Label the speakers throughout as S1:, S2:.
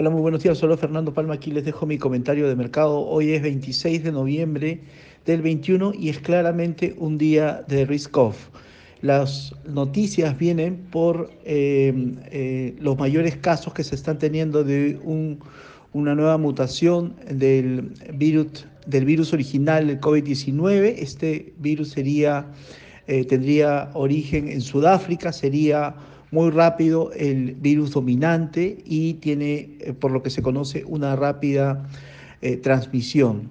S1: Hola, muy buenos días. Solo Fernando Palma aquí les dejo mi comentario de mercado. Hoy es 26 de noviembre del 21 y es claramente un día de risk off. Las noticias vienen por eh, eh, los mayores casos que se están teniendo de un, una nueva mutación del virus, del virus original, el COVID-19. Este virus sería, eh, tendría origen en Sudáfrica, sería muy rápido el virus dominante y tiene, eh, por lo que se conoce, una rápida eh, transmisión.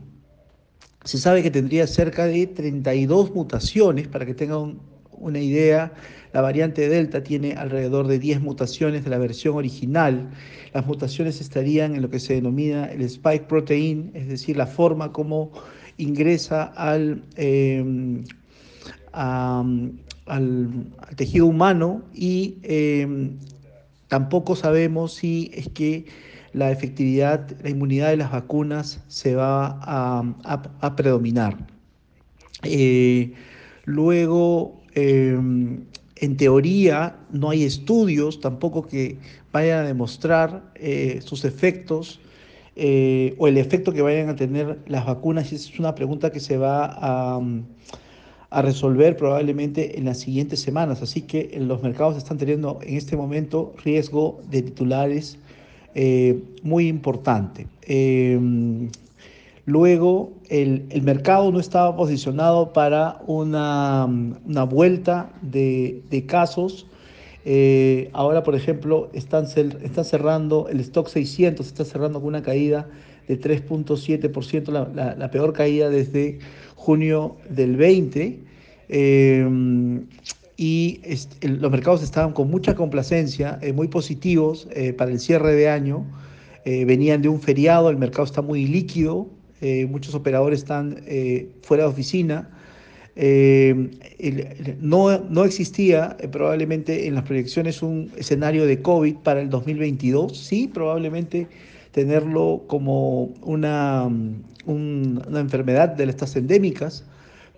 S1: Se sabe que tendría cerca de 32 mutaciones, para que tengan una idea, la variante Delta tiene alrededor de 10 mutaciones de la versión original. Las mutaciones estarían en lo que se denomina el spike protein, es decir, la forma como ingresa al, eh, al, tejido humano y em, tampoco sabemos si es que la efectividad, la inmunidad de las vacunas se va a, predominar. Eh, luego, em, en teoría, no hay estudios tampoco que vayan a demostrar eh, sus efectos eh, o el efecto que vayan a tener las vacunas. Y es una pregunta que se va a a resolver probablemente en las siguientes semanas. Así que los mercados están teniendo en este momento riesgo de titulares eh, muy importante. Eh, luego, el, mercado no estaba posicionado para una, una vuelta de, casos. Eh, ahora, por ejemplo, están, está cerrando el stock 600, está cerrando con una caída de 3.7%, la, la, peor caída desde junio del 20. Eh, y los mercados estaban con mucha complacencia, eh, muy positivos eh, para el cierre de año. venían de un feriado, el mercado está muy líquido, muchos operadores están fuera de oficina. no, no existía probablemente en las proyecciones un escenario de COVID para el 2022, sí, probablemente tenerlo como una, una enfermedad de estas endémicas,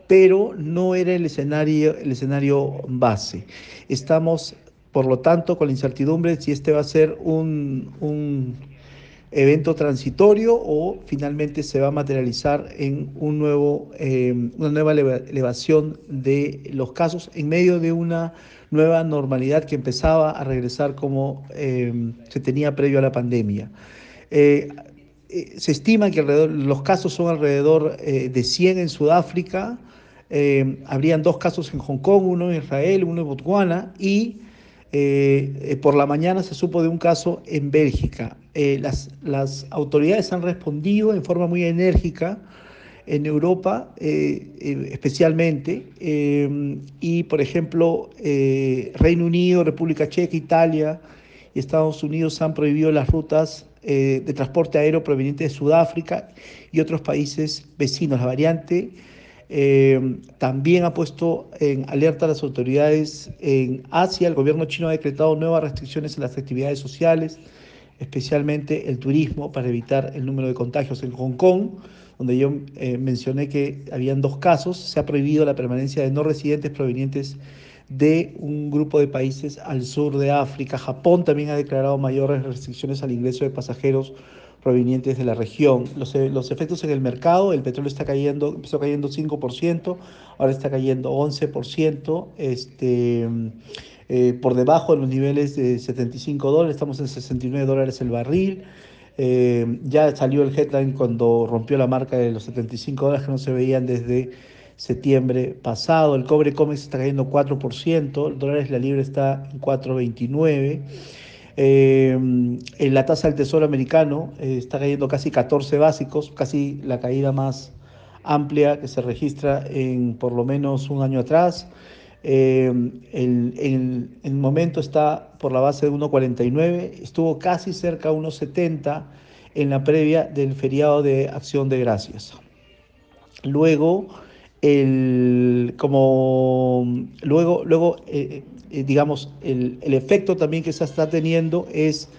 S1: pero no era el escenario, el escenario base. Estamos, por lo tanto, con la incertidumbre si este va a ser un, un evento transitorio o finalmente se va a materializar en un nuevo, eh, una nueva elevación de los casos en medio de una nueva normalidad que empezaba a regresar como eh, se tenía previo a la pandemia. Eh, se estima que alrededor, los casos son alrededor de 100 en Sudáfrica, habrían dos casos en Hong Kong, uno en Israel, uno en Botswana y por la mañana se supo de un caso en Bélgica. las, autoridades han respondido en forma muy enérgica en Europa especialmente, y por ejemplo Reino Unido, República Checa, Italia y Estados Unidos han prohibido las rutas eh, de transporte aéreo proveniente de Sudáfrica y otros países vecinos. La variante eh, también ha puesto en alerta a las autoridades en Asia. El gobierno chino ha decretado nuevas restricciones en las actividades sociales, especialmente el turismo, para evitar el número de contagios. En Hong Kong, donde yo eh, mencioné que habían dos casos, se ha prohibido la permanencia de no residentes provenientes de un grupo de países al sur de África. Japón también ha declarado mayores restricciones al ingreso de pasajeros provenientes de la región. Los, eh, los, efectos en el mercado, el petróleo está cayendo, empezó cayendo 5%, ahora está cayendo 11%, este, eh, por debajo de los niveles de 75 dólares, estamos en 69 dólares el barril. Eh, ya salió el headline cuando rompió la marca de los 75 dólares que no se veían desde septiembre pasado. El cobre COMEX está cayendo 4%, el dólar es la libre está en 4.29. Eh, la tasa del Tesoro americano eh, está cayendo casi 14 básicos, casi la caída más amplia que se registra en por lo menos un año atrás. Eh, el, el, momento está por la base de 1,49, estuvo casi cerca de 1,70 en la previa del feriado de Acción de Gracias. Luego, el, como luego, luego eh, eh, digamos, el, el, efecto también que se está teniendo es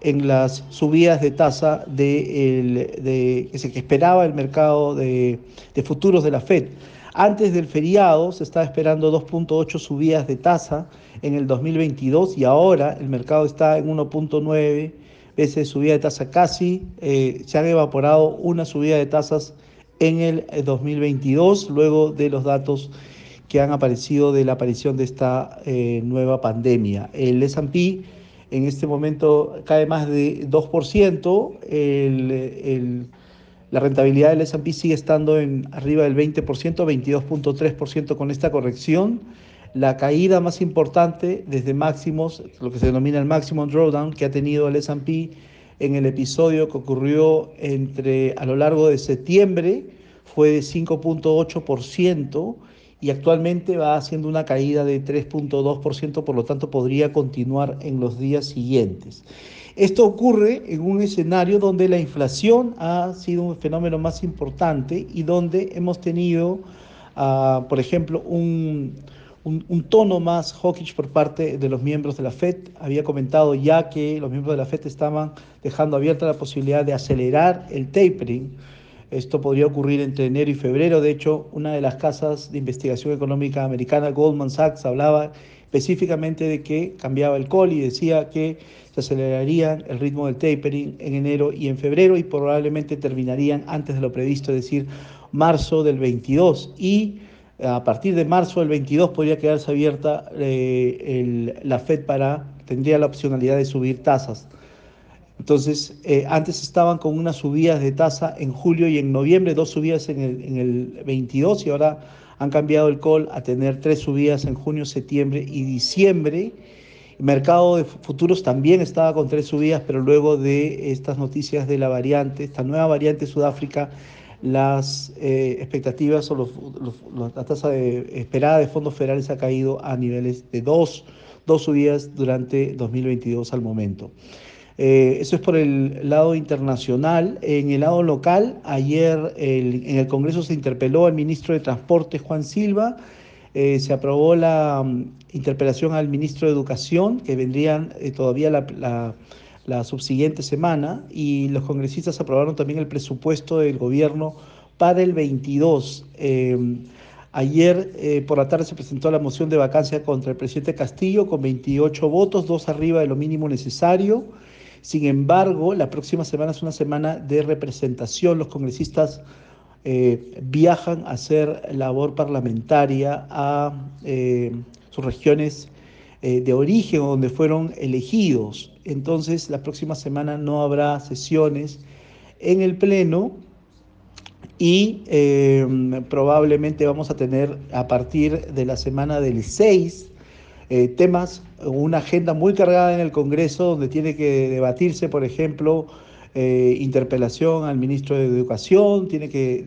S1: en las subidas de tasa de, de, que se esperaba el mercado de, de, futuros de la Fed. Antes del feriado se estaba esperando 2.8 subidas de tasa en el 2022 y ahora el mercado está en 1.9 veces subida de tasa casi, eh, se han evaporado una subida de tasas en el 2022, eh, luego de los datos que han aparecido de la aparición de esta eh, nueva pandemia. El S&P en este momento cae más de 2%, el, la rentabilidad del S&P sigue estando en arriba del 20%, 22.3% con esta corrección. La caída más importante desde máximos, lo que se denomina el maximum drawdown que ha tenido el S&P en el episodio que ocurrió entre a lo largo de septiembre fue de 5.8% y actualmente va haciendo una caída de 3.2%, por lo tanto podría continuar en los días siguientes. Esto ocurre en un escenario donde la inflación ha sido un fenómeno más importante y donde hemos tenido, uh, por ejemplo, un, un, tono más hawkish por parte de los miembros de la Fed. Había comentado ya que los miembros de la Fed estaban dejando abierta la posibilidad de acelerar el tapering esto podría ocurrir entre enero y febrero. De hecho, una de las casas de investigación económica americana, Goldman Sachs, hablaba específicamente de que cambiaba el call y decía que se aceleraría el ritmo del tapering en enero y en febrero y probablemente terminarían antes de lo previsto, es decir, marzo del 22. Y a partir de marzo del 22 podría quedarse abierta eh, la Fed para, tendría la opcionalidad de subir tasas. Entonces, eh, antes estaban con unas subidas de tasa en julio y en noviembre, dos subidas en el, en el 22 y ahora han cambiado el call a tener tres subidas en junio, septiembre y diciembre. Mercado de futuros también estaba con tres subidas, pero luego de estas noticias de la variante, esta nueva variante de Sudáfrica, las eh, expectativas o los, la tasa de, esperada de fondos federales ha caído a niveles de dos, dos subidas durante 2022 al momento. Eh, eso es por el lado internacional. En el lado local, ayer en el Congreso se interpeló al ministro de Transporte, Juan Silva. Eh, se aprobó la um, interpelación al ministro de Educación, que vendrían todavía la, la, subsiguiente semana, y los congresistas aprobaron también el presupuesto del gobierno para el 22. Ayer eh, por la tarde se presentó la moción de vacancia contra el presidente Castillo con 28 votos, dos arriba de lo mínimo necesario. Sin embargo, la próxima semana es una semana de representación. Los congresistas eh, viajan a hacer labor parlamentaria a eh, sus regiones eh, de origen donde fueron elegidos. Entonces, la próxima semana no habrá sesiones en el Pleno y eh, probablemente vamos a tener a partir de la semana del 6 eh, temas, una agenda muy cargada en el Congreso donde tiene que debatirse, por ejemplo, interpelación al ministro de Educación, tiene que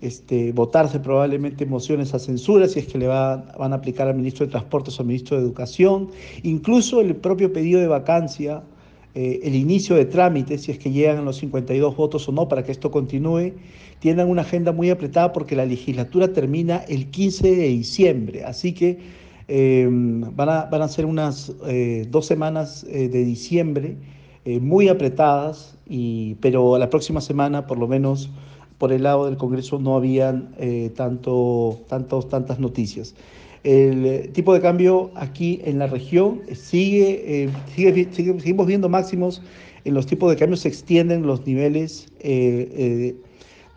S1: este, votarse probablemente mociones a censura si es que le va, van a aplicar al ministro de Transportes o al ministro de Educación, incluso el propio pedido de vacancia. Eh, el inicio de trámites, si es que llegan los 52 votos o no, para que esto continúe, tienen una agenda muy apretada porque la legislatura termina el 15 de diciembre. Así que eh, van, a, van, a, ser unas eh, dos semanas eh, de diciembre muy apretadas, y, pero la próxima semana, por lo menos por el lado del Congreso, no habían eh, tanto, tantos, tantas noticias. El tipo de cambio aquí en la región sigue, sigue, sigue, seguimos viendo máximos en los tipos de cambio, se extienden los niveles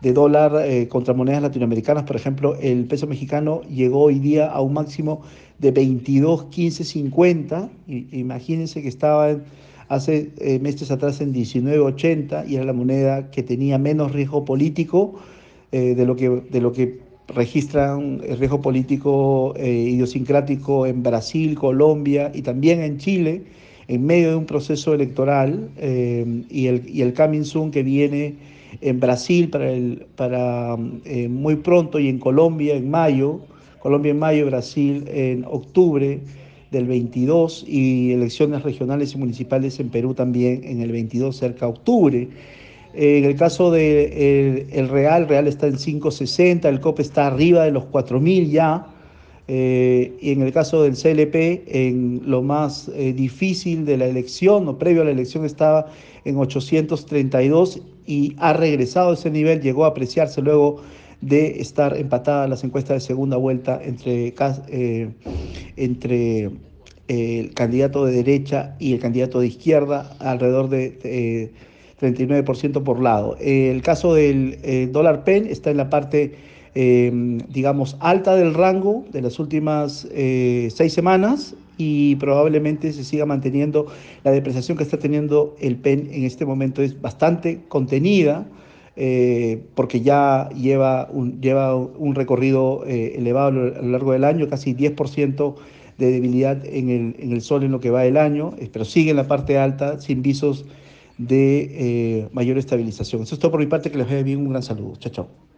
S1: de dólar eh, contra monedas latinoamericanas. Por ejemplo, el peso mexicano llegó hoy día a un máximo de 22.1550. Imagínense que estaba hace eh, meses atrás en 19.80 y era la moneda que tenía menos riesgo político eh, de, lo que, de lo que registran el riesgo político eh, idiosincrático en Brasil, Colombia y también en Chile en medio de un proceso electoral eh, y, el, y el coming soon que viene en Brasil para, el, para eh, muy pronto y en Colombia en mayo, Colombia en mayo, Brasil en octubre del 22 y elecciones regionales y municipales en Perú también en el 22 cerca de octubre. Eh, en el caso del de el Real, Real está en 5.60, el COP está arriba de los 4.000 ya, eh, y en el caso del CLP, en lo más eh, difícil de la elección o previo a la elección estaba en 832 y ha regresado a ese nivel, llegó a apreciarse luego de estar empatada las encuestas de segunda vuelta entre, eh, entre el candidato de derecha y el candidato de izquierda, alrededor de 39% por lado. El caso del dólar PEN está en la parte, digamos, alta del rango de las últimas seis semanas y probablemente se siga manteniendo. La depreciación que está teniendo el PEN en este momento es bastante contenida. Eh, porque ya lleva un, lleva un recorrido eh, elevado a lo largo del año, casi 10% de debilidad en el, en el sol en lo que va del año, eh, pero sigue en la parte alta sin visos de mayor estabilización. Eso es todo por mi parte, que les vaya bien, un gran saludo. Chao, chao.